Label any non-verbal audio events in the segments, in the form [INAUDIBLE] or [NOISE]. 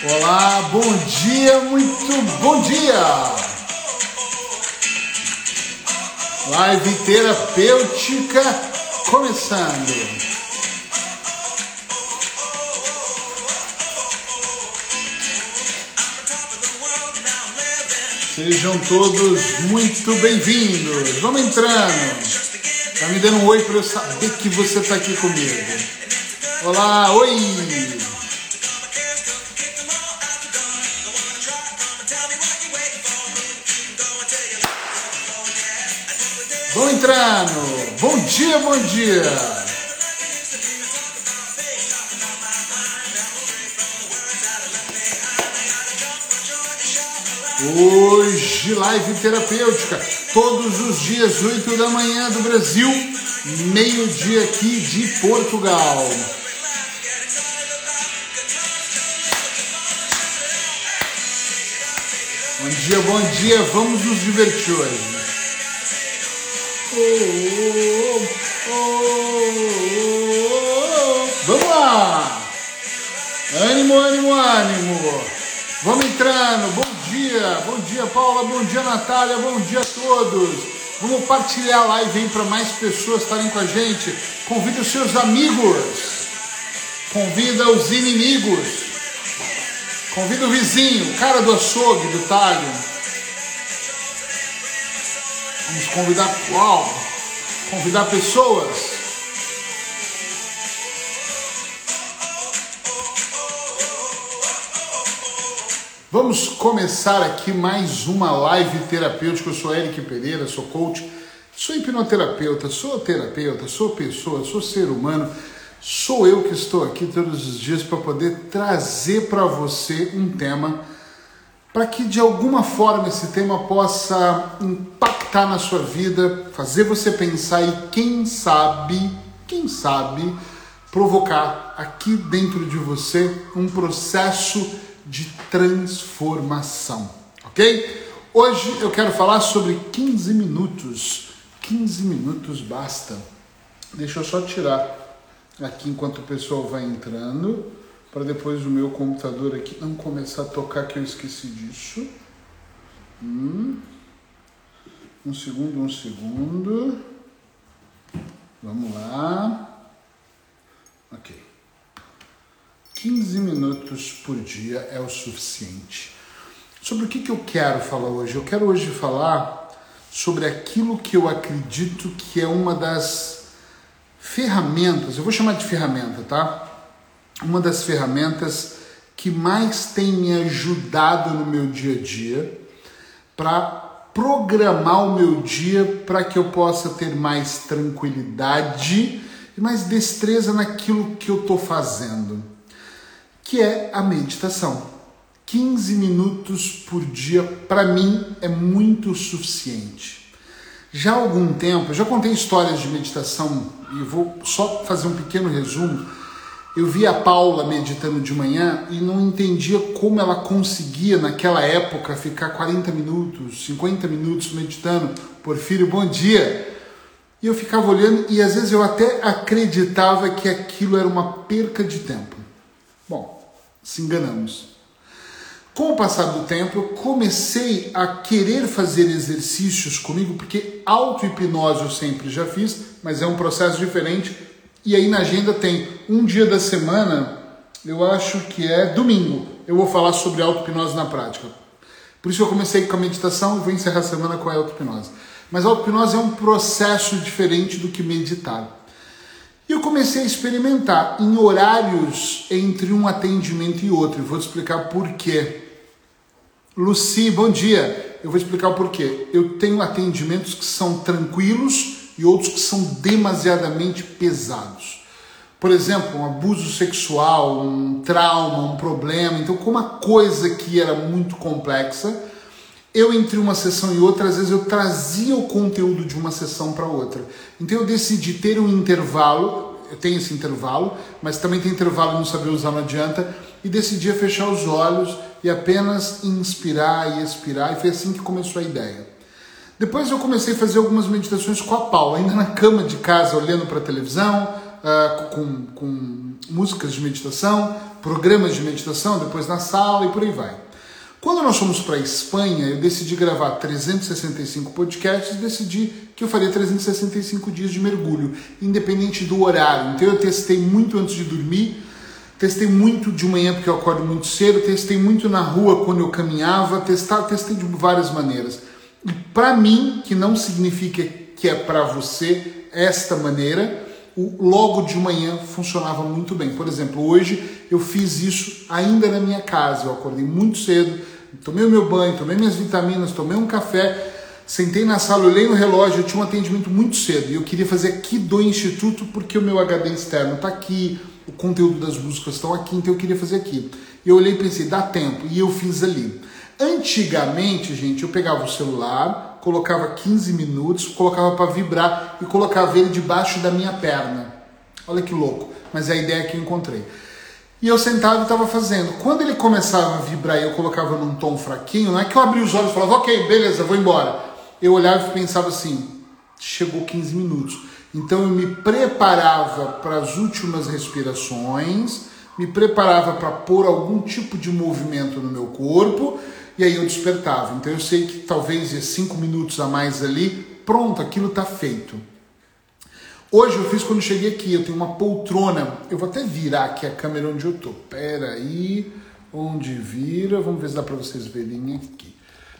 Olá, bom dia, muito bom dia! Live terapêutica começando. Sejam todos muito bem-vindos. Vamos entrando. Tá me dando um oi para eu saber que você está aqui comigo. Olá, oi! Bom dia, bom dia. Hoje, live terapêutica, todos os dias, 8 da manhã do Brasil, meio-dia aqui de Portugal. Bom dia, bom dia, vamos nos divertir hoje. Vamos lá! Ânimo, ânimo, ânimo! Vamos entrando! Bom dia! Bom dia, Paula! Bom dia, Natália! Bom dia a todos! Vamos partilhar a live aí para mais pessoas estarem com a gente. Convida os seus amigos. Convida os inimigos. Convida o vizinho, o cara do açougue, do talho Vamos convidar qual? Convidar pessoas. Vamos começar aqui mais uma live terapêutica. Eu sou Eric Pereira, sou coach, sou hipnoterapeuta, sou terapeuta, sou pessoa, sou ser humano. Sou eu que estou aqui todos os dias para poder trazer para você um tema para que de alguma forma esse tema possa impactar na sua vida, fazer você pensar e quem sabe, quem sabe, provocar aqui dentro de você um processo de transformação, ok? Hoje eu quero falar sobre 15 minutos. 15 minutos basta. Deixa eu só tirar aqui enquanto o pessoal vai entrando para depois o meu computador aqui não começar a tocar que eu esqueci disso. Hum. Um segundo, um segundo. Vamos lá. Ok. 15 minutos por dia é o suficiente. Sobre o que, que eu quero falar hoje? Eu quero hoje falar sobre aquilo que eu acredito que é uma das ferramentas, eu vou chamar de ferramenta, tá? Uma das ferramentas que mais tem me ajudado no meu dia a dia para programar o meu dia para que eu possa ter mais tranquilidade e mais destreza naquilo que eu estou fazendo, que é a meditação. 15 minutos por dia, para mim, é muito suficiente. Já há algum tempo, eu já contei histórias de meditação e vou só fazer um pequeno resumo eu vi a Paula meditando de manhã e não entendia como ela conseguia, naquela época, ficar 40 minutos, 50 minutos meditando. Porfírio, bom dia! E eu ficava olhando e às vezes eu até acreditava que aquilo era uma perca de tempo. Bom, se enganamos. Com o passar do tempo, eu comecei a querer fazer exercícios comigo, porque auto-hipnose eu sempre já fiz, mas é um processo diferente e aí na agenda tem um dia da semana, eu acho que é domingo. Eu vou falar sobre auto-hipnose na prática. Por isso eu comecei com a meditação e vou encerrar a semana com a auto-hipnose. Mas a auto-hipnose é um processo diferente do que meditar. E eu comecei a experimentar em horários entre um atendimento e outro. E vou te explicar por quê. Luci, bom dia. Eu vou explicar o porquê. Eu tenho atendimentos que são tranquilos e outros que são demasiadamente pesados. Por exemplo, um abuso sexual, um trauma, um problema. Então, como a coisa que era muito complexa, eu entre uma sessão e outra, às vezes eu trazia o conteúdo de uma sessão para outra. Então eu decidi ter um intervalo, eu tenho esse intervalo, mas também tem intervalo não saber usar não adianta, e decidi fechar os olhos e apenas inspirar e expirar, e foi assim que começou a ideia. Depois eu comecei a fazer algumas meditações com a Paula, ainda na cama de casa, olhando para a televisão, uh, com, com músicas de meditação, programas de meditação, depois na sala e por aí vai. Quando nós fomos para a Espanha, eu decidi gravar 365 podcasts, decidi que eu faria 365 dias de mergulho, independente do horário. Então eu testei muito antes de dormir, testei muito de manhã porque eu acordo muito cedo, testei muito na rua quando eu caminhava, testar, testei de várias maneiras. E para mim, que não significa que é para você esta maneira, o logo de manhã funcionava muito bem. Por exemplo, hoje eu fiz isso ainda na minha casa. Eu acordei muito cedo, tomei o meu banho, tomei minhas vitaminas, tomei um café, sentei na sala, olhei no relógio, eu tinha um atendimento muito cedo e eu queria fazer aqui do instituto porque o meu HD externo está aqui, o conteúdo das músicas estão aqui, então eu queria fazer aqui. Eu olhei e pensei, dá tempo, e eu fiz ali. Antigamente, gente, eu pegava o celular, colocava 15 minutos, colocava para vibrar e colocava ele debaixo da minha perna. Olha que louco, mas é a ideia que eu encontrei. E eu sentava e estava fazendo. Quando ele começava a vibrar e eu colocava num tom fraquinho, não é que eu abri os olhos e falava, ok, beleza, vou embora. Eu olhava e pensava assim, chegou 15 minutos. Então eu me preparava para as últimas respirações, me preparava para pôr algum tipo de movimento no meu corpo e aí eu despertava. Então eu sei que talvez cinco minutos a mais ali, pronto, aquilo está feito. Hoje eu fiz quando cheguei aqui, eu tenho uma poltrona. Eu vou até virar aqui a câmera onde eu tô. Pera aí, onde vira? Vamos ver se dá para vocês verem aqui.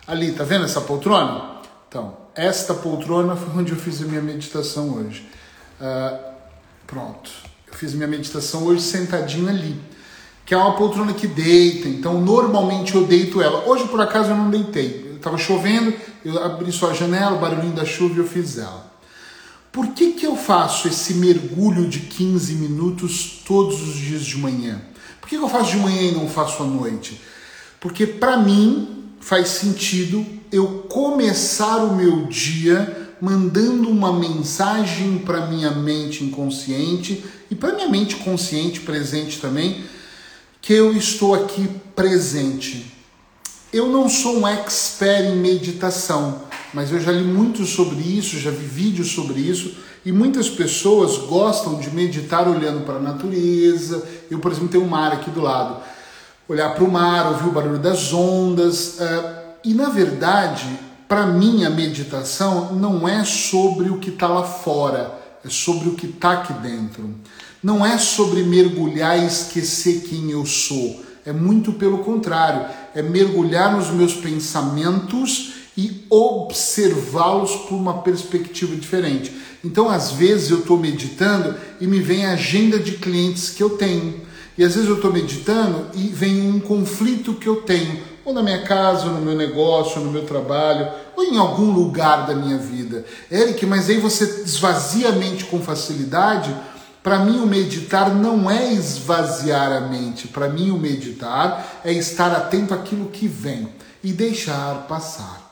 Ali, tá vendo essa poltrona? Então, esta poltrona foi onde eu fiz a minha meditação hoje. Uh, pronto, eu fiz a minha meditação hoje sentadinho ali, que é uma poltrona que deita. Então, normalmente eu deito ela. Hoje, por acaso, eu não deitei. Estava chovendo, eu abri só a janela, o barulhinho da chuva e eu fiz ela. Por que, que eu faço esse mergulho de 15 minutos todos os dias de manhã? Por que, que eu faço de manhã e não faço à noite? Porque para mim faz sentido eu começar o meu dia mandando uma mensagem para minha mente inconsciente e para minha mente consciente presente também que eu estou aqui presente. Eu não sou um expert em meditação, mas eu já li muito sobre isso, já vi vídeos sobre isso, e muitas pessoas gostam de meditar olhando para a natureza. Eu, por exemplo, tenho um mar aqui do lado. Olhar para o mar, ouvir o barulho das ondas. Uh, e na verdade, para mim, a meditação não é sobre o que está lá fora, é sobre o que está aqui dentro. Não é sobre mergulhar e esquecer quem eu sou. É muito pelo contrário, é mergulhar nos meus pensamentos e observá-los por uma perspectiva diferente. Então, às vezes, eu estou meditando e me vem a agenda de clientes que eu tenho. E às vezes eu estou meditando e vem um conflito que eu tenho, ou na minha casa, ou no meu negócio, ou no meu trabalho, ou em algum lugar da minha vida. Eric, mas aí você esvazia a mente com facilidade. Para mim, o meditar não é esvaziar a mente. Para mim, o meditar é estar atento àquilo que vem e deixar passar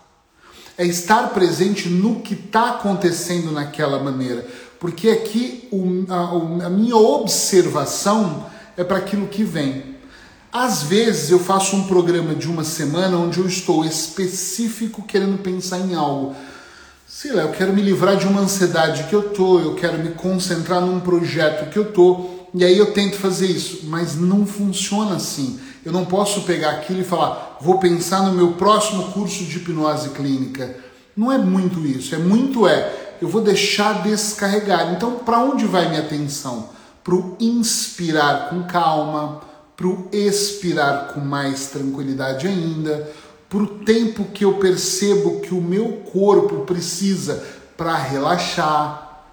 é estar presente no que está acontecendo naquela maneira. Porque aqui a minha observação é para aquilo que vem. Às vezes eu faço um programa de uma semana onde eu estou específico querendo pensar em algo. Sei lá, eu quero me livrar de uma ansiedade que eu tô, eu quero me concentrar num projeto que eu tô, e aí eu tento fazer isso, mas não funciona assim. Eu não posso pegar aquilo e falar, vou pensar no meu próximo curso de hipnose clínica. Não é muito isso, é muito é, eu vou deixar descarregar. Então, para onde vai minha atenção? Para o inspirar com calma, para o expirar com mais tranquilidade ainda, para o tempo que eu percebo que o meu corpo precisa para relaxar,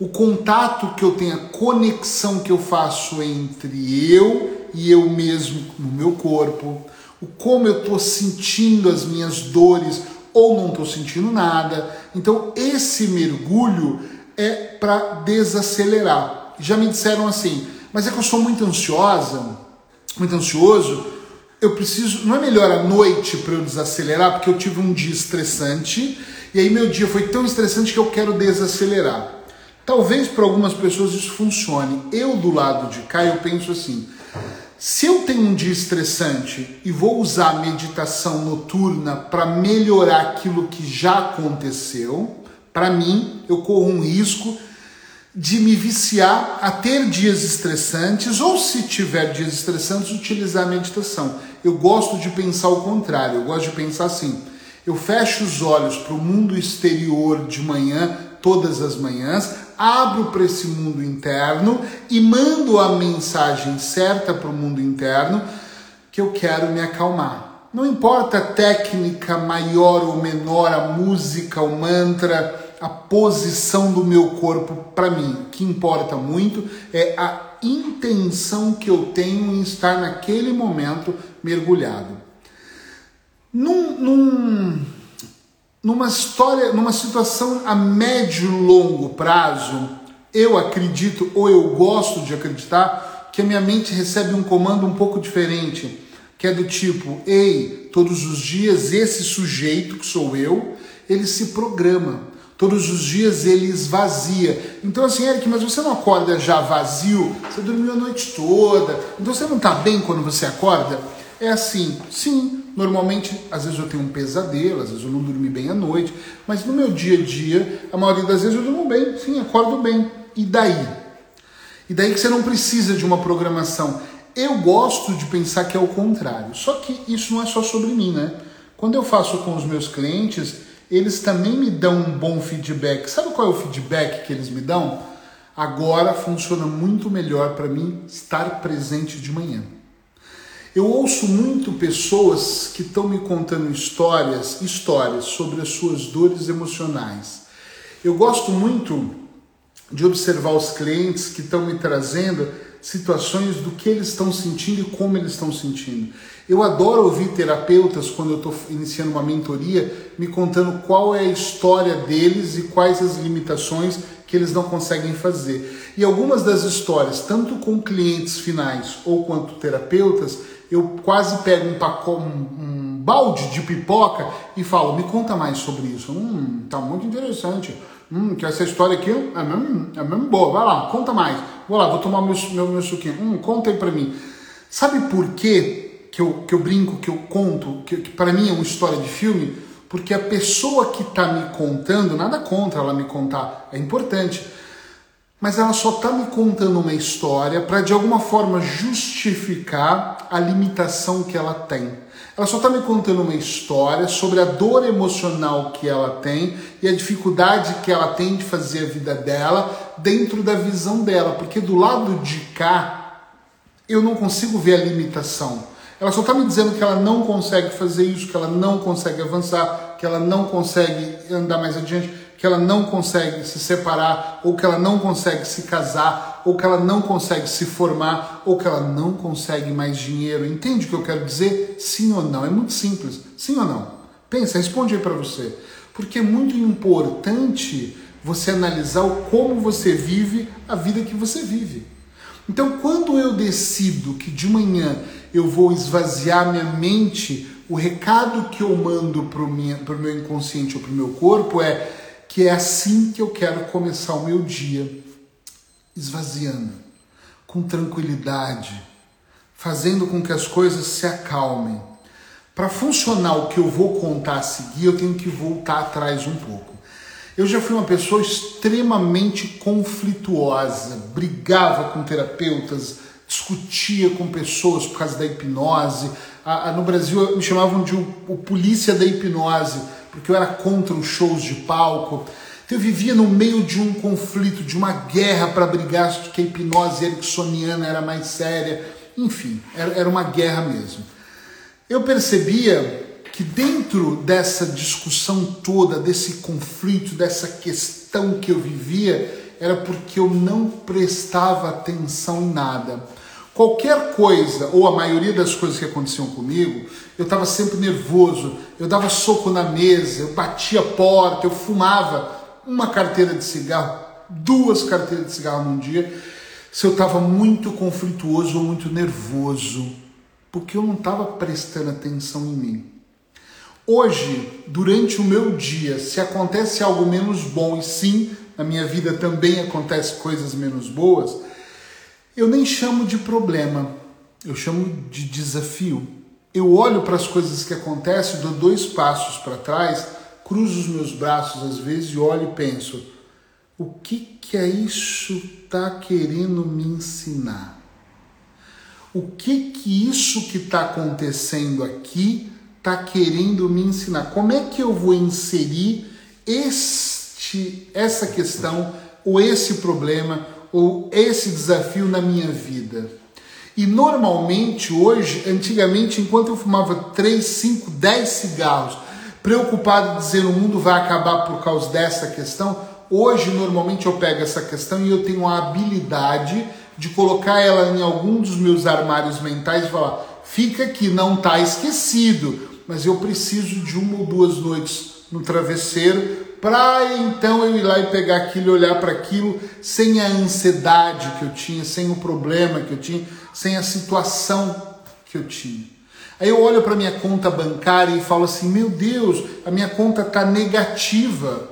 o contato que eu tenho, a conexão que eu faço entre eu e eu mesmo no meu corpo, o como eu estou sentindo as minhas dores ou não estou sentindo nada. Então esse mergulho é para desacelerar. Já me disseram assim, mas é que eu sou muito ansiosa, muito ansioso. Eu preciso, não é melhor à noite para eu desacelerar, porque eu tive um dia estressante e aí meu dia foi tão estressante que eu quero desacelerar. Talvez para algumas pessoas isso funcione. Eu do lado de cá eu penso assim: se eu tenho um dia estressante e vou usar a meditação noturna para melhorar aquilo que já aconteceu, para mim eu corro um risco de me viciar a ter dias estressantes ou, se tiver dias estressantes, utilizar a meditação. Eu gosto de pensar o contrário, eu gosto de pensar assim. Eu fecho os olhos para o mundo exterior de manhã, todas as manhãs, abro para esse mundo interno e mando a mensagem certa para o mundo interno que eu quero me acalmar. Não importa a técnica maior ou menor, a música, o mantra, a posição do meu corpo para mim. O que importa muito é a intenção que eu tenho em estar naquele momento mergulhado. Num, num, numa história, numa situação a médio e longo prazo, eu acredito ou eu gosto de acreditar que a minha mente recebe um comando um pouco diferente, que é do tipo: ei, todos os dias esse sujeito que sou eu, ele se programa. Todos os dias ele esvazia. Então, assim, Eric, mas você não acorda já vazio? Você dormiu a noite toda. Então você não está bem quando você acorda? É assim, sim, normalmente, às vezes eu tenho um pesadelo, às vezes eu não dormi bem à noite, mas no meu dia a dia, a maioria das vezes eu durmo bem, sim, acordo bem. E daí? E daí que você não precisa de uma programação. Eu gosto de pensar que é o contrário. Só que isso não é só sobre mim, né? Quando eu faço com os meus clientes, eles também me dão um bom feedback. Sabe qual é o feedback que eles me dão? Agora funciona muito melhor para mim estar presente de manhã. Eu ouço muito pessoas que estão me contando histórias, histórias sobre as suas dores emocionais. Eu gosto muito de observar os clientes que estão me trazendo situações do que eles estão sentindo e como eles estão sentindo. Eu adoro ouvir terapeutas quando eu estou iniciando uma mentoria me contando qual é a história deles e quais as limitações que eles não conseguem fazer. E algumas das histórias, tanto com clientes finais ou quanto terapeutas, eu quase pego um pacote, um, um balde de pipoca e falo: me conta mais sobre isso. Hum, tá muito interessante. Hum, que essa história aqui é mesmo, é mesmo boa. Vai lá, conta mais. Vou lá, vou tomar meu, meu, meu suquinho. Hum, conta aí pra mim. Sabe por quê que eu, que eu brinco, que eu conto, que, que para mim é uma história de filme? Porque a pessoa que está me contando, nada contra ela me contar, é importante, mas ela só está me contando uma história para de alguma forma justificar a limitação que ela tem. Ela só está me contando uma história sobre a dor emocional que ela tem e a dificuldade que ela tem de fazer a vida dela dentro da visão dela, porque do lado de cá eu não consigo ver a limitação. Ela só está me dizendo que ela não consegue fazer isso, que ela não consegue avançar, que ela não consegue andar mais adiante, que ela não consegue se separar, ou que ela não consegue se casar, ou que ela não consegue se formar, ou que ela não consegue mais dinheiro. Entende o que eu quero dizer? Sim ou não? É muito simples. Sim ou não? Pensa, responde aí para você. Porque é muito importante você analisar o como você vive a vida que você vive. Então, quando eu decido que de manhã eu vou esvaziar minha mente, o recado que eu mando para o meu inconsciente ou para o meu corpo é que é assim que eu quero começar o meu dia, esvaziando, com tranquilidade, fazendo com que as coisas se acalmem. Para funcionar o que eu vou contar a seguir, eu tenho que voltar atrás um pouco. Eu já fui uma pessoa extremamente conflituosa, brigava com terapeutas, discutia com pessoas por causa da hipnose. no Brasil me chamavam de o, o polícia da hipnose, porque eu era contra os shows de palco. Então, eu vivia no meio de um conflito, de uma guerra para brigar que a hipnose ericksoniana era mais séria. Enfim, era uma guerra mesmo. Eu percebia que dentro dessa discussão toda, desse conflito, dessa questão que eu vivia, era porque eu não prestava atenção em nada. Qualquer coisa, ou a maioria das coisas que aconteciam comigo, eu estava sempre nervoso, eu dava soco na mesa, eu batia a porta, eu fumava uma carteira de cigarro, duas carteiras de cigarro num dia, se eu estava muito conflituoso ou muito nervoso, porque eu não estava prestando atenção em mim. Hoje, durante o meu dia, se acontece algo menos bom, e sim, na minha vida também acontece coisas menos boas, eu nem chamo de problema, eu chamo de desafio. Eu olho para as coisas que acontecem, dou dois passos para trás, cruzo os meus braços às vezes e olho e penso: o que que é isso tá querendo me ensinar? O que que isso que está acontecendo aqui está querendo me ensinar? Como é que eu vou inserir este, essa questão ou esse problema ou esse desafio na minha vida? E normalmente hoje, antigamente, enquanto eu fumava 3, 5, 10 cigarros, preocupado de dizer o mundo vai acabar por causa dessa questão, hoje normalmente eu pego essa questão e eu tenho a habilidade de colocar ela em algum dos meus armários mentais e falar: fica aqui, não está esquecido, mas eu preciso de uma ou duas noites no travesseiro para então eu ir lá e pegar aquilo e olhar para aquilo sem a ansiedade que eu tinha, sem o problema que eu tinha, sem a situação que eu tinha. Aí eu olho para minha conta bancária e falo assim: meu Deus, a minha conta está negativa.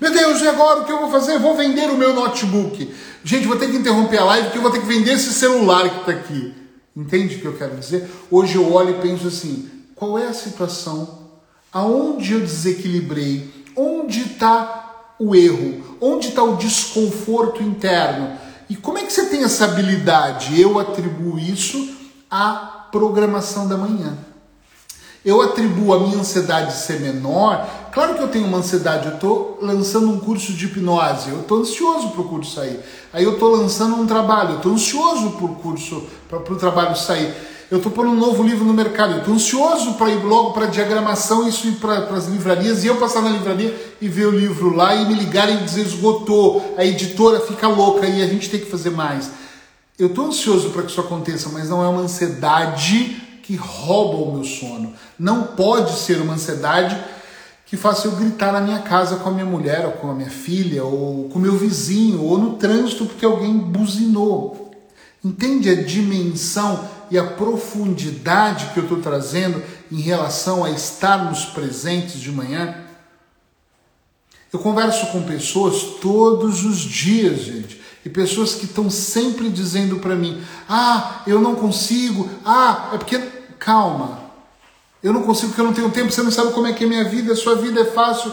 Meu Deus, e agora o que eu vou fazer? vou vender o meu notebook. Gente, vou ter que interromper a live porque eu vou ter que vender esse celular que está aqui. Entende o que eu quero dizer? Hoje eu olho e penso assim: qual é a situação? Aonde eu desequilibrei? Onde está o erro? Onde está o desconforto interno? E como é que você tem essa habilidade? Eu atribuo isso à programação da manhã. Eu atribuo a minha ansiedade ser menor. Claro que eu tenho uma ansiedade, eu estou lançando um curso de hipnose, eu estou ansioso para o curso sair. Aí eu estou lançando um trabalho, eu estou ansioso para o curso, para o trabalho sair eu estou pondo um novo livro no mercado, eu estou ansioso para ir logo para diagramação, isso ir para as livrarias, e eu passar na livraria e ver o livro lá e me ligarem e dizer esgotou, a editora fica louca e a gente tem que fazer mais. Eu estou ansioso para que isso aconteça, mas não é uma ansiedade que rouba o meu sono. Não pode ser uma ansiedade que faça eu gritar na minha casa com a minha mulher, ou com a minha filha, ou com o meu vizinho, ou no trânsito porque alguém buzinou. Entende a dimensão e a profundidade que eu estou trazendo em relação a estarmos presentes de manhã. Eu converso com pessoas todos os dias, gente, e pessoas que estão sempre dizendo para mim: ah, eu não consigo, ah, é porque. Calma, eu não consigo porque eu não tenho tempo, você não sabe como é que é a minha vida, a sua vida é fácil.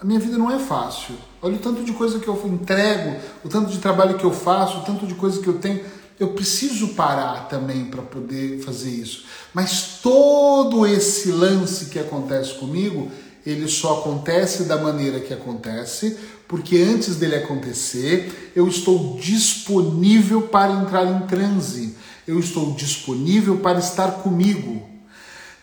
A minha vida não é fácil. Olha o tanto de coisa que eu entrego, o tanto de trabalho que eu faço, o tanto de coisa que eu tenho eu preciso parar também para poder fazer isso. Mas todo esse lance que acontece comigo, ele só acontece da maneira que acontece, porque antes dele acontecer, eu estou disponível para entrar em transe. Eu estou disponível para estar comigo.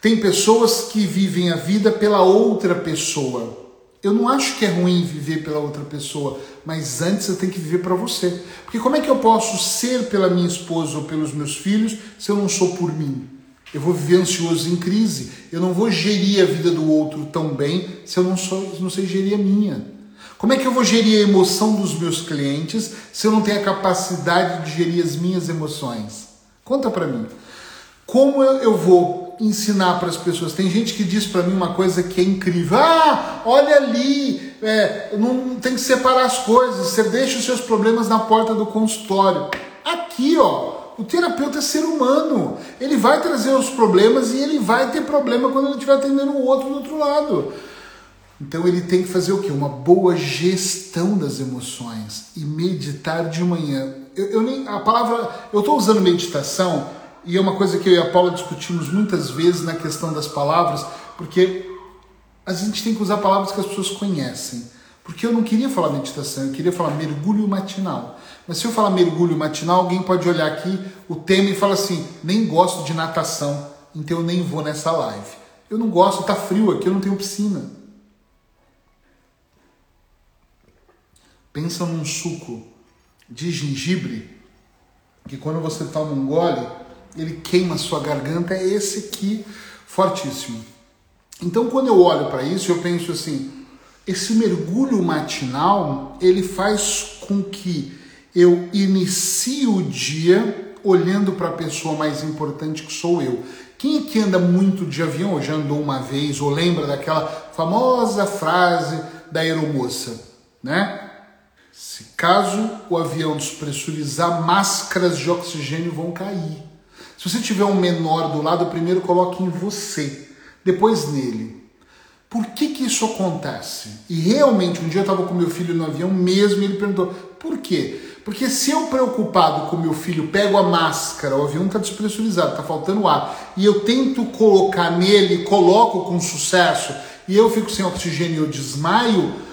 Tem pessoas que vivem a vida pela outra pessoa. Eu não acho que é ruim viver pela outra pessoa, mas antes você tem que viver para você. Porque como é que eu posso ser pela minha esposa ou pelos meus filhos se eu não sou por mim? Eu vou viver ansioso em crise. Eu não vou gerir a vida do outro tão bem se eu não, sou, não sei gerir a minha. Como é que eu vou gerir a emoção dos meus clientes se eu não tenho a capacidade de gerir as minhas emoções? Conta para mim. Como eu, vou ensinar para as pessoas. Tem gente que diz para mim uma coisa que é incrível. Ah, olha ali, é, não tem que separar as coisas. Você deixa os seus problemas na porta do consultório. Aqui, ó, o terapeuta é ser humano. Ele vai trazer os problemas e ele vai ter problema quando ele estiver atendendo o outro do outro lado. Então ele tem que fazer o quê? Uma boa gestão das emoções e meditar de manhã. Eu, eu nem a palavra, eu estou usando meditação e é uma coisa que eu e a Paula discutimos muitas vezes na questão das palavras, porque a gente tem que usar palavras que as pessoas conhecem. Porque eu não queria falar meditação, eu queria falar mergulho matinal. Mas se eu falar mergulho matinal, alguém pode olhar aqui o tema e falar assim: nem gosto de natação, então eu nem vou nessa live. Eu não gosto, tá frio aqui, eu não tenho piscina. Pensa num suco de gengibre que quando você toma um gole, ele queima a sua garganta, é esse aqui fortíssimo. Então, quando eu olho para isso, eu penso assim: esse mergulho matinal ele faz com que eu inicie o dia olhando para a pessoa mais importante que sou eu. Quem é que anda muito de avião, ou já andou uma vez, ou lembra daquela famosa frase da aeromoça, né? Se caso o avião despressurizar, máscaras de oxigênio vão cair. Se você tiver um menor do lado, primeiro coloque em você, depois nele. Por que, que isso acontece? E realmente, um dia eu estava com meu filho no avião mesmo e ele perguntou: por quê? Porque se eu preocupado com meu filho pego a máscara, o avião está despressurizado, está faltando ar, e eu tento colocar nele, coloco com sucesso, e eu fico sem oxigênio e eu desmaio,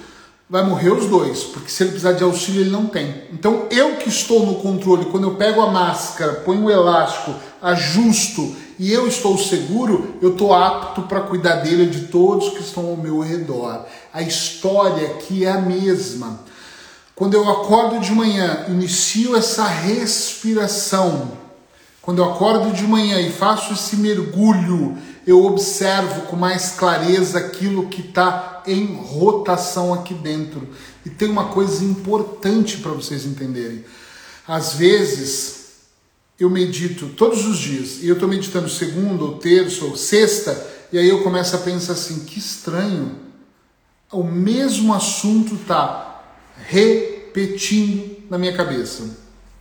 vai morrer os dois, porque se ele precisar de auxílio ele não tem. Então eu que estou no controle, quando eu pego a máscara, ponho o elástico, ajusto e eu estou seguro, eu estou apto para cuidar dele e de todos que estão ao meu redor. A história aqui é a mesma. Quando eu acordo de manhã, inicio essa respiração. Quando eu acordo de manhã e faço esse mergulho, eu observo com mais clareza aquilo que está em rotação aqui dentro. E tem uma coisa importante para vocês entenderem. Às vezes, eu medito todos os dias, e eu estou meditando segunda, ou terça, ou sexta, e aí eu começo a pensar assim: que estranho, o mesmo assunto está repetindo na minha cabeça.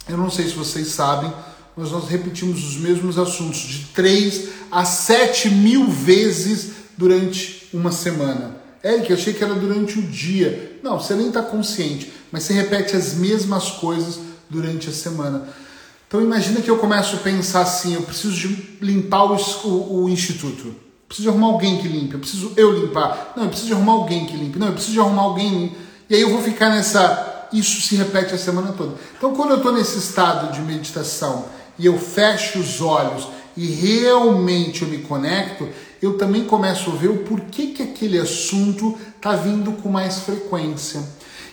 Eu não sei se vocês sabem, mas nós repetimos os mesmos assuntos de 3 a 7 mil vezes durante uma semana. Eric, eu achei que era durante o dia. Não, você nem está consciente, mas você repete as mesmas coisas durante a semana. Então imagina que eu começo a pensar assim, eu preciso de limpar o, o, o instituto. Preciso de arrumar alguém que limpe. Eu preciso eu limpar. Não, eu preciso de arrumar alguém que limpe. Não, eu preciso de arrumar alguém e aí eu vou ficar nessa. Isso se repete a semana toda. Então, quando eu estou nesse estado de meditação e eu fecho os olhos e realmente eu me conecto, eu também começo a ver o porquê que aquele assunto está vindo com mais frequência.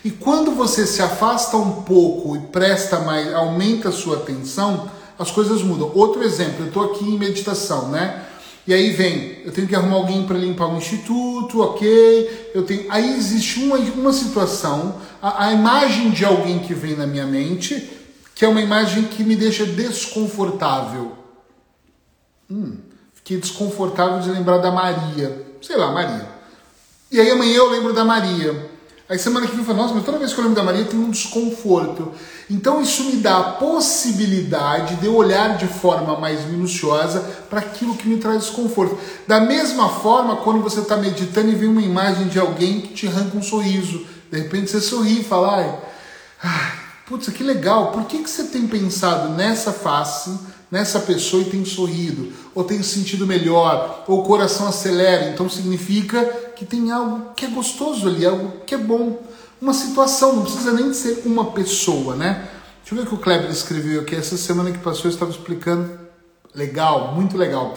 E quando você se afasta um pouco e presta mais, aumenta a sua atenção, as coisas mudam. Outro exemplo, eu estou aqui em meditação, né? E aí vem, eu tenho que arrumar alguém para limpar o instituto, ok? Eu tenho. Aí existe uma, uma situação, a, a imagem de alguém que vem na minha mente, que é uma imagem que me deixa desconfortável. Hum, fiquei desconfortável de lembrar da Maria. Sei lá, Maria. E aí amanhã eu lembro da Maria. Aí semana que vem eu falo, nossa, mas toda vez que eu lembro da Maria tem um desconforto. Então isso me dá a possibilidade de eu olhar de forma mais minuciosa para aquilo que me traz desconforto. Da mesma forma, quando você está meditando e vê uma imagem de alguém que te arranca um sorriso, de repente você sorri e fala, ai, ai putz, que legal, por que, que você tem pensado nessa face, nessa pessoa e tem sorrido? Ou tem sentido melhor? Ou o coração acelera? Então significa que tem algo que é gostoso ali, algo que é bom. Uma situação, não precisa nem ser uma pessoa, né? Deixa eu ver o que o Kleber escreveu aqui. Essa semana que passou eu estava explicando. Legal, muito legal.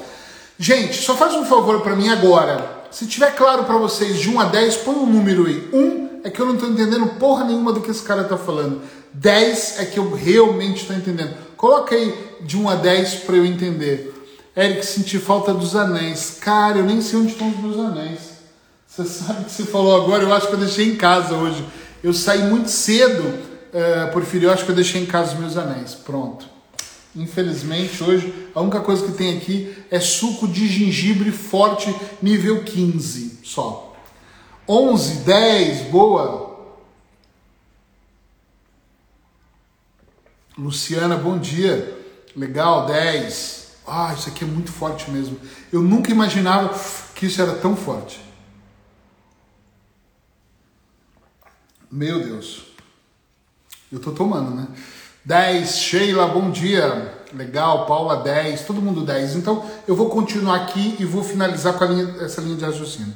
Gente, só faz um favor para mim agora. Se tiver claro para vocês de 1 a 10, põe um número aí. 1 é que eu não estou entendendo porra nenhuma do que esse cara está falando. 10 é que eu realmente estou entendendo. Coloca aí de 1 a 10 para eu entender. Eric, senti falta dos anéis. Cara, eu nem sei onde estão os meus anéis. Você [LAUGHS] sabe que você falou agora, eu acho que eu deixei em casa hoje. Eu saí muito cedo, uh, Porfírio, eu acho que eu deixei em casa os meus anéis. Pronto. Infelizmente, hoje, a única coisa que tem aqui é suco de gengibre forte, nível 15 só. 11, 10, boa. Luciana, bom dia. Legal, 10. Ah, isso aqui é muito forte mesmo. Eu nunca imaginava que isso era tão forte. Meu Deus. Eu tô tomando, né? 10, Sheila, bom dia. Legal, Paula 10, todo mundo 10. Então eu vou continuar aqui e vou finalizar com linha, essa linha de raciocínio.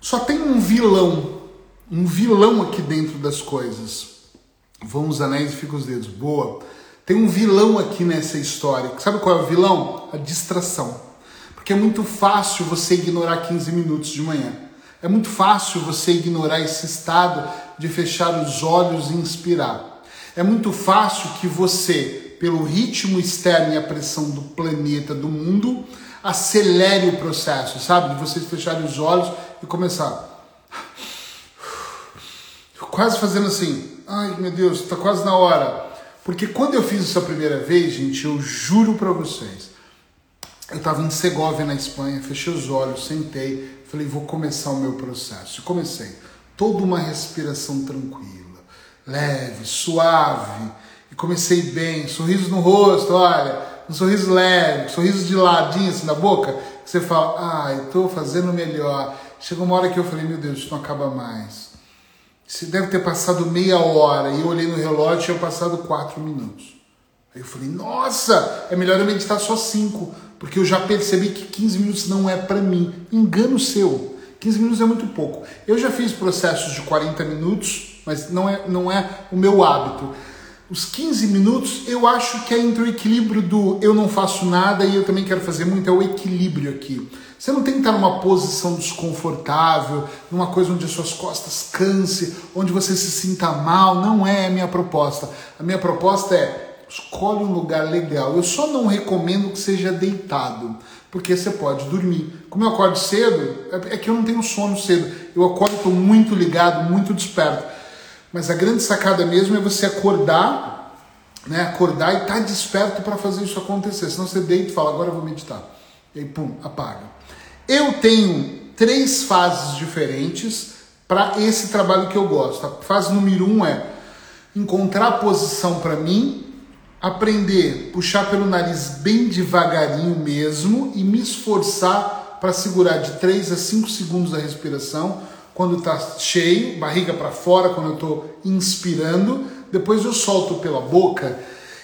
Só tem um vilão, um vilão aqui dentro das coisas. Vão os anéis e ficam os dedos. Boa. Tem um vilão aqui nessa história. Sabe qual é o vilão? A distração. Porque é muito fácil você ignorar 15 minutos de manhã. É muito fácil você ignorar esse estado de fechar os olhos e inspirar. É muito fácil que você, pelo ritmo externo e a pressão do planeta, do mundo, acelere o processo, sabe? De vocês fecharem os olhos e começar. [SIGHS] Quase fazendo assim, ai meu Deus, está quase na hora. Porque quando eu fiz isso a primeira vez, gente, eu juro para vocês, eu estava em Segovia, na Espanha, fechei os olhos, sentei, falei, vou começar o meu processo. E comecei. Toda uma respiração tranquila, leve, suave. E comecei bem, sorriso no rosto, olha, Um sorriso leve, sorriso de ladinho assim na boca, que você fala, ah, tô fazendo melhor. Chegou uma hora que eu falei, meu Deus, isso não acaba mais. Você deve ter passado meia hora e eu olhei no relógio e tinha passado quatro minutos. Aí eu falei, nossa, é melhor eu meditar só cinco, porque eu já percebi que 15 minutos não é para mim. Engano seu. 15 minutos é muito pouco. Eu já fiz processos de 40 minutos, mas não é, não é o meu hábito. Os 15 minutos eu acho que é entre o equilíbrio do eu não faço nada e eu também quero fazer muito, é o equilíbrio aqui. Você não tem que estar numa posição desconfortável, numa coisa onde as suas costas canse, onde você se sinta mal. Não é a minha proposta. A minha proposta é escolhe um lugar legal. Eu só não recomendo que seja deitado, porque você pode dormir. Como eu acordo cedo, é que eu não tenho sono cedo. Eu acordo, estou muito ligado, muito desperto. Mas a grande sacada mesmo é você acordar, né? Acordar e estar tá desperto para fazer isso acontecer. Senão você deita e fala, agora eu vou meditar. E aí, pum, apaga. Eu tenho três fases diferentes para esse trabalho que eu gosto. A fase número um é encontrar a posição para mim, aprender, puxar pelo nariz bem devagarinho mesmo e me esforçar para segurar de 3 a 5 segundos a respiração quando está cheio, barriga para fora, quando eu estou inspirando. Depois eu solto pela boca.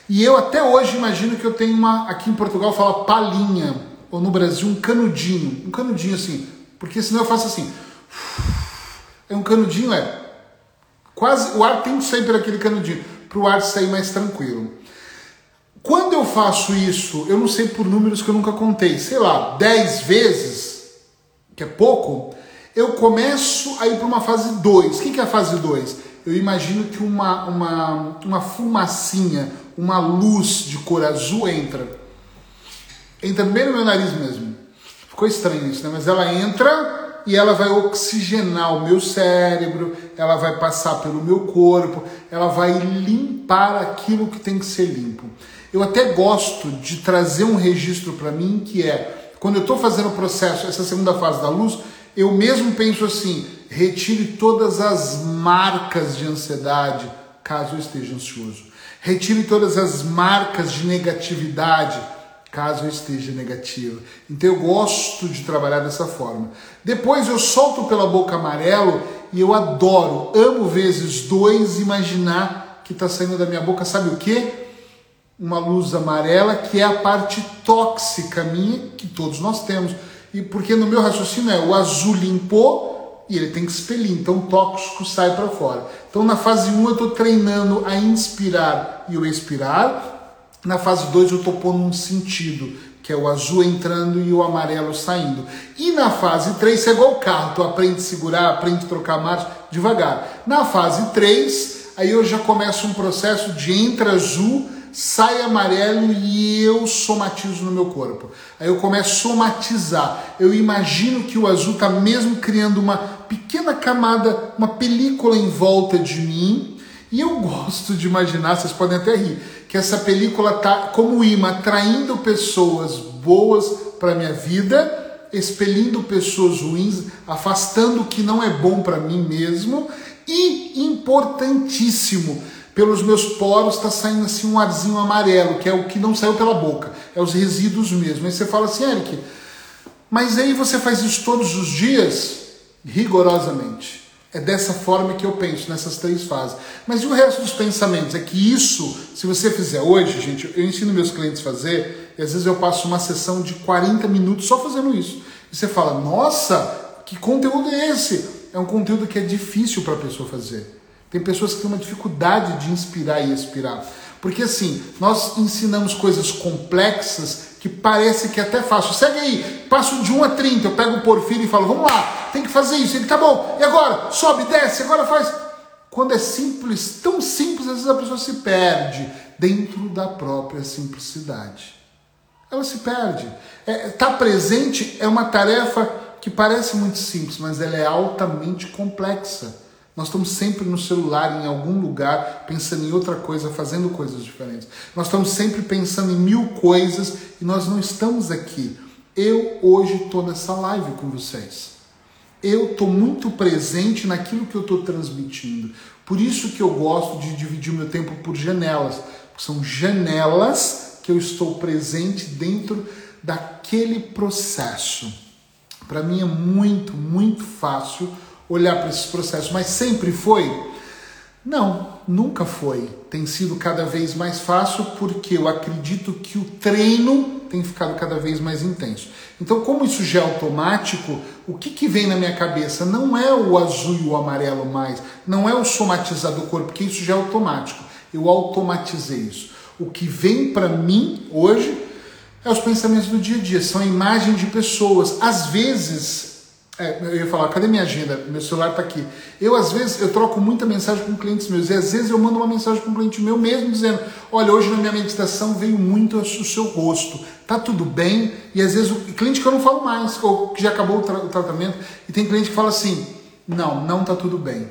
E eu até hoje imagino que eu tenho uma. Aqui em Portugal fala palinha ou no Brasil, um canudinho. Um canudinho assim. Porque senão eu faço assim. É um canudinho, é. Quase. O ar tem que sair por aquele canudinho. Para o ar sair mais tranquilo. Quando eu faço isso, eu não sei por números que eu nunca contei, sei lá, 10 vezes, que é pouco, eu começo a ir para uma fase 2. O que é a fase 2? Eu imagino que uma, uma, uma fumacinha, uma luz de cor azul entra entra bem no meu nariz mesmo. Ficou estranho isso, né? Mas ela entra e ela vai oxigenar o meu cérebro, ela vai passar pelo meu corpo, ela vai limpar aquilo que tem que ser limpo. Eu até gosto de trazer um registro para mim que é quando eu estou fazendo o processo, essa segunda fase da luz, eu mesmo penso assim: retire todas as marcas de ansiedade, caso eu esteja ansioso. Retire todas as marcas de negatividade, caso eu esteja negativo. Então eu gosto de trabalhar dessa forma. Depois eu solto pela boca amarelo e eu adoro, amo vezes dois imaginar que está saindo da minha boca, sabe o que? Uma luz amarela que é a parte tóxica minha que todos nós temos. E porque no meu raciocínio é o azul limpou e ele tem que expelir, então o tóxico sai para fora. Então na fase 1 eu estou treinando a inspirar e o expirar, na fase 2 eu estou pondo um sentido, que é o azul entrando e o amarelo saindo. E na fase 3 você é igual o carro, tu aprende a segurar, aprende a trocar marcha devagar. Na fase 3, aí eu já começo um processo de entra azul, sai amarelo e eu somatizo no meu corpo. Aí eu começo a somatizar. Eu imagino que o azul está mesmo criando uma pequena camada, uma película em volta de mim. E eu gosto de imaginar, vocês podem até rir, que essa película tá como imã atraindo pessoas boas para minha vida, expelindo pessoas ruins, afastando o que não é bom para mim mesmo e importantíssimo, pelos meus poros está saindo assim um arzinho amarelo, que é o que não saiu pela boca, é os resíduos mesmo. Aí você fala assim, Eric, mas aí você faz isso todos os dias? Rigorosamente. É dessa forma que eu penso, nessas três fases. Mas e o resto dos pensamentos? É que isso, se você fizer hoje, gente, eu ensino meus clientes a fazer, e às vezes eu passo uma sessão de 40 minutos só fazendo isso. E você fala, nossa, que conteúdo é esse? É um conteúdo que é difícil para a pessoa fazer. Tem pessoas que têm uma dificuldade de inspirar e expirar. Porque assim, nós ensinamos coisas complexas que parece que é até fácil. Segue aí, passo de 1 a 30, eu pego o Porfírio e falo, vamos lá, tem que fazer isso. Ele, tá bom, e agora? Sobe, desce, agora faz. Quando é simples, tão simples, às vezes a pessoa se perde dentro da própria simplicidade. Ela se perde. Estar é, tá presente é uma tarefa que parece muito simples, mas ela é altamente complexa. Nós estamos sempre no celular, em algum lugar, pensando em outra coisa, fazendo coisas diferentes. Nós estamos sempre pensando em mil coisas e nós não estamos aqui. Eu hoje estou nessa live com vocês. Eu estou muito presente naquilo que eu estou transmitindo. Por isso que eu gosto de dividir meu tempo por janelas. São janelas que eu estou presente dentro daquele processo. Para mim é muito, muito fácil olhar para esses processos, mas sempre foi? Não, nunca foi. Tem sido cada vez mais fácil porque eu acredito que o treino tem ficado cada vez mais intenso. Então, como isso já é automático, o que, que vem na minha cabeça não é o azul e o amarelo mais, não é o somatizar do corpo, porque isso já é automático. Eu automatizei isso. O que vem para mim hoje é os pensamentos do dia a dia, são a imagem de pessoas. Às vezes, é, eu ia falar, cadê minha agenda? Meu celular está aqui. Eu, às vezes, eu troco muita mensagem com clientes meus. E às vezes eu mando uma mensagem para um cliente meu mesmo dizendo: Olha, hoje na minha meditação veio muito o seu rosto. Tá tudo bem? E às vezes o cliente que eu não falo mais, ou que já acabou o, tra o tratamento, e tem cliente que fala assim: Não, não tá tudo bem.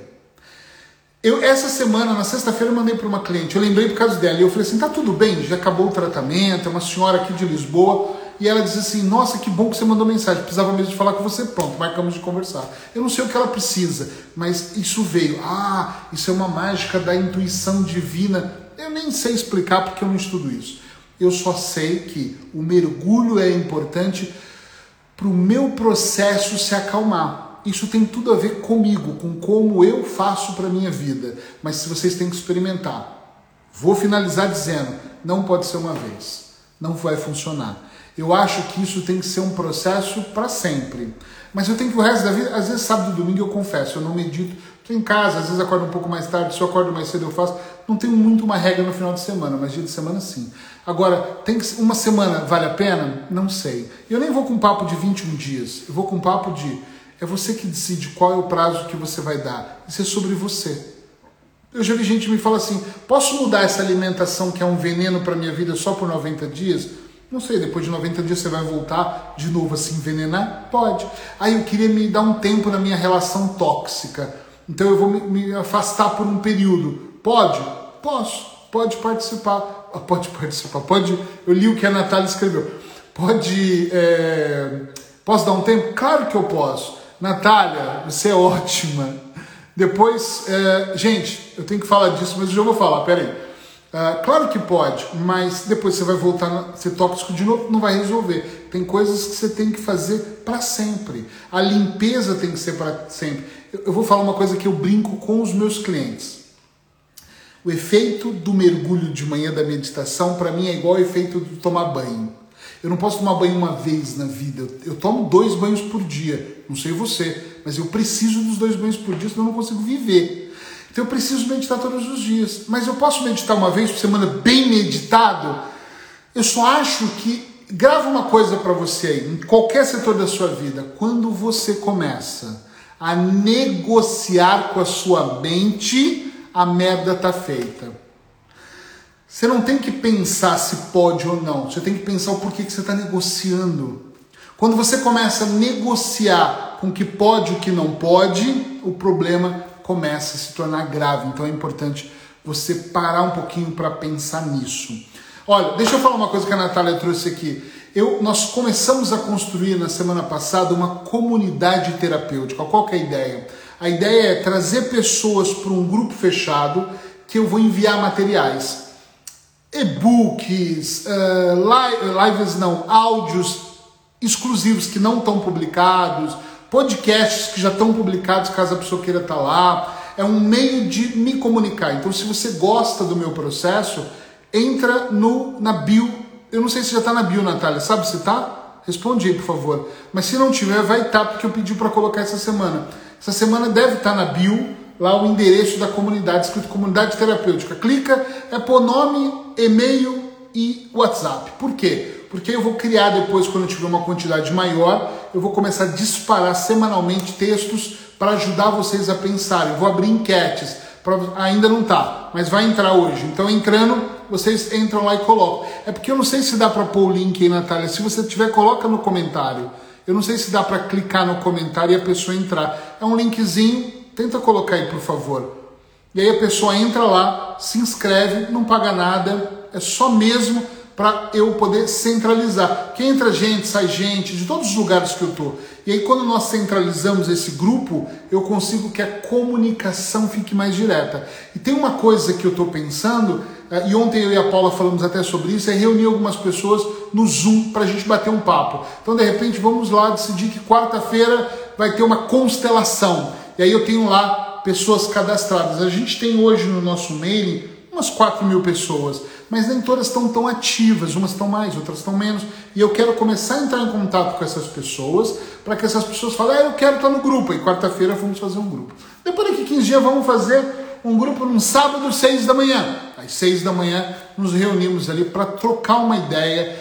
Eu, essa semana, na sexta-feira, mandei para uma cliente, eu lembrei por causa dela, e eu falei assim: tá tudo bem, já acabou o tratamento, é uma senhora aqui de Lisboa. E ela disse assim: Nossa, que bom que você mandou mensagem, precisava mesmo de falar com você. Pronto, marcamos de conversar. Eu não sei o que ela precisa, mas isso veio. Ah, isso é uma mágica da intuição divina. Eu nem sei explicar porque eu não estudo isso. Eu só sei que o mergulho é importante para o meu processo se acalmar isso tem tudo a ver comigo, com como eu faço para minha vida. Mas se vocês têm que experimentar. Vou finalizar dizendo, não pode ser uma vez. Não vai funcionar. Eu acho que isso tem que ser um processo para sempre. Mas eu tenho que o resto da vida, às vezes sábado e domingo eu confesso, eu não medito, estou em casa, às vezes acordo um pouco mais tarde, se eu acordo mais cedo eu faço. Não tenho muito uma regra no final de semana, mas dia de semana sim. Agora, tem que uma semana vale a pena? Não sei. Eu nem vou com papo de 21 dias, eu vou com papo de é você que decide qual é o prazo que você vai dar. Isso é sobre você. Eu já vi gente me falar assim: posso mudar essa alimentação que é um veneno para minha vida só por 90 dias? Não sei, depois de 90 dias você vai voltar de novo a se envenenar? Pode. Aí eu queria me dar um tempo na minha relação tóxica. Então eu vou me afastar por um período. Pode? Posso. Pode participar. Ah, pode participar. Pode. Eu li o que a Natália escreveu. Pode. É... Posso dar um tempo? Claro que eu posso. Natália, você é ótima. Depois, é, gente, eu tenho que falar disso, mas eu já vou falar, peraí. É, claro que pode, mas depois você vai voltar a ser tóxico de novo, não vai resolver. Tem coisas que você tem que fazer para sempre. A limpeza tem que ser para sempre. Eu, vou falar uma coisa que eu brinco com os meus clientes. O efeito do mergulho de manhã da meditação, para mim, é igual ao efeito de tomar banho. Eu não posso tomar banho uma vez na vida. Eu tomo dois banhos por dia. Não sei você, mas eu preciso dos dois banhos por dia, senão eu não consigo viver. Então eu preciso meditar todos os dias. Mas eu posso meditar uma vez por semana bem meditado? Eu só acho que grava uma coisa para você aí, em qualquer setor da sua vida, quando você começa a negociar com a sua mente, a merda tá feita. Você não tem que pensar se pode ou não, você tem que pensar o porquê que você está negociando. Quando você começa a negociar com o que pode e o que não pode, o problema começa a se tornar grave. Então é importante você parar um pouquinho para pensar nisso. Olha, deixa eu falar uma coisa que a Natália trouxe aqui. Eu, nós começamos a construir na semana passada uma comunidade terapêutica. Qual é a ideia? A ideia é trazer pessoas para um grupo fechado que eu vou enviar materiais e-books, uh, lives não, áudios exclusivos que não estão publicados, podcasts que já estão publicados caso a pessoa queira estar tá lá. É um meio de me comunicar. Então, se você gosta do meu processo, entra no na bio. Eu não sei se já está na bio, Natália. Sabe se está? Responde aí, por favor. Mas se não tiver, vai estar, tá, porque eu pedi para colocar essa semana. Essa semana deve estar tá na bio lá o endereço da comunidade, escrito comunidade terapêutica. Clica, é por nome, e-mail e WhatsApp. Por quê? Porque eu vou criar depois, quando eu tiver uma quantidade maior, eu vou começar a disparar semanalmente textos para ajudar vocês a pensarem. Eu vou abrir enquetes. Pra, ainda não tá, mas vai entrar hoje. Então, entrando, vocês entram lá e colocam. É porque eu não sei se dá para pôr o link aí, Natália. Se você tiver, coloca no comentário. Eu não sei se dá para clicar no comentário e a pessoa entrar. É um linkzinho, tenta colocar aí, por favor. E aí a pessoa entra lá, se inscreve, não paga nada, é só mesmo para eu poder centralizar. Que entra gente, sai gente de todos os lugares que eu tô. E aí quando nós centralizamos esse grupo, eu consigo que a comunicação fique mais direta. E tem uma coisa que eu estou pensando, eh, e ontem eu e a Paula falamos até sobre isso, é reunir algumas pessoas no Zoom para a gente bater um papo. Então de repente vamos lá decidir que quarta-feira vai ter uma constelação. E aí eu tenho lá pessoas cadastradas. A gente tem hoje no nosso mailing umas 4 mil pessoas, mas nem todas estão tão ativas, umas estão mais, outras estão menos. E eu quero começar a entrar em contato com essas pessoas, para que essas pessoas falem, ah, eu quero estar no grupo, e quarta-feira vamos fazer um grupo. Depois daqui 15 dias vamos fazer um grupo num sábado, 6 da manhã. Às 6 da manhã nos reunimos ali para trocar uma ideia,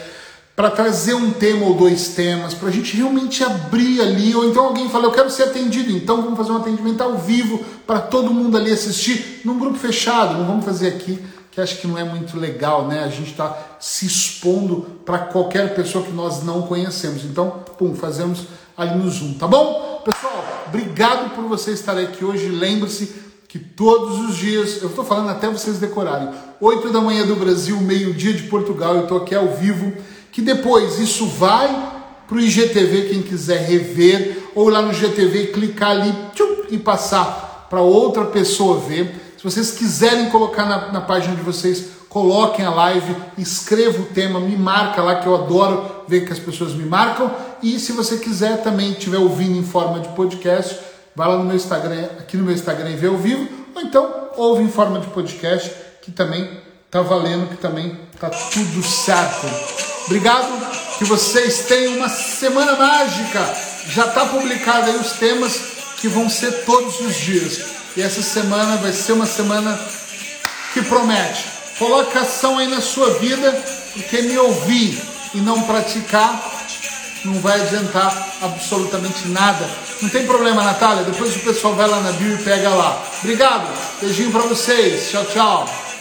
para trazer um tema ou dois temas, para a gente realmente abrir ali, ou então alguém fala, eu quero ser atendido, então vamos fazer um atendimento ao vivo para todo mundo ali assistir, num grupo fechado, não vamos fazer aqui, que acho que não é muito legal, né? A gente está se expondo para qualquer pessoa que nós não conhecemos. Então, pum, fazemos ali no Zoom, tá bom? Pessoal, obrigado por você estar aqui hoje. Lembre-se que todos os dias, eu estou falando até vocês decorarem, 8 da manhã do Brasil, meio-dia de Portugal, eu estou aqui ao vivo que depois isso vai para o IGTV, quem quiser rever, ou lá no IGTV clicar ali tchum, e passar para outra pessoa ver. Se vocês quiserem colocar na, na página de vocês, coloquem a live, escreva o tema, me marca lá que eu adoro ver que as pessoas me marcam. E se você quiser também estiver ouvindo em forma de podcast, vai lá no meu Instagram, aqui no meu Instagram e vê ao vivo, ou então ouve em forma de podcast, que também tá valendo, que também tá tudo certo. Obrigado, que vocês tenham uma semana mágica. Já está publicado aí os temas que vão ser todos os dias. E essa semana vai ser uma semana que promete. Coloque ação aí na sua vida, porque me ouvir e não praticar não vai adiantar absolutamente nada. Não tem problema, Natália. Depois o pessoal vai lá na bio e pega lá. Obrigado. Beijinho para vocês. Tchau, tchau.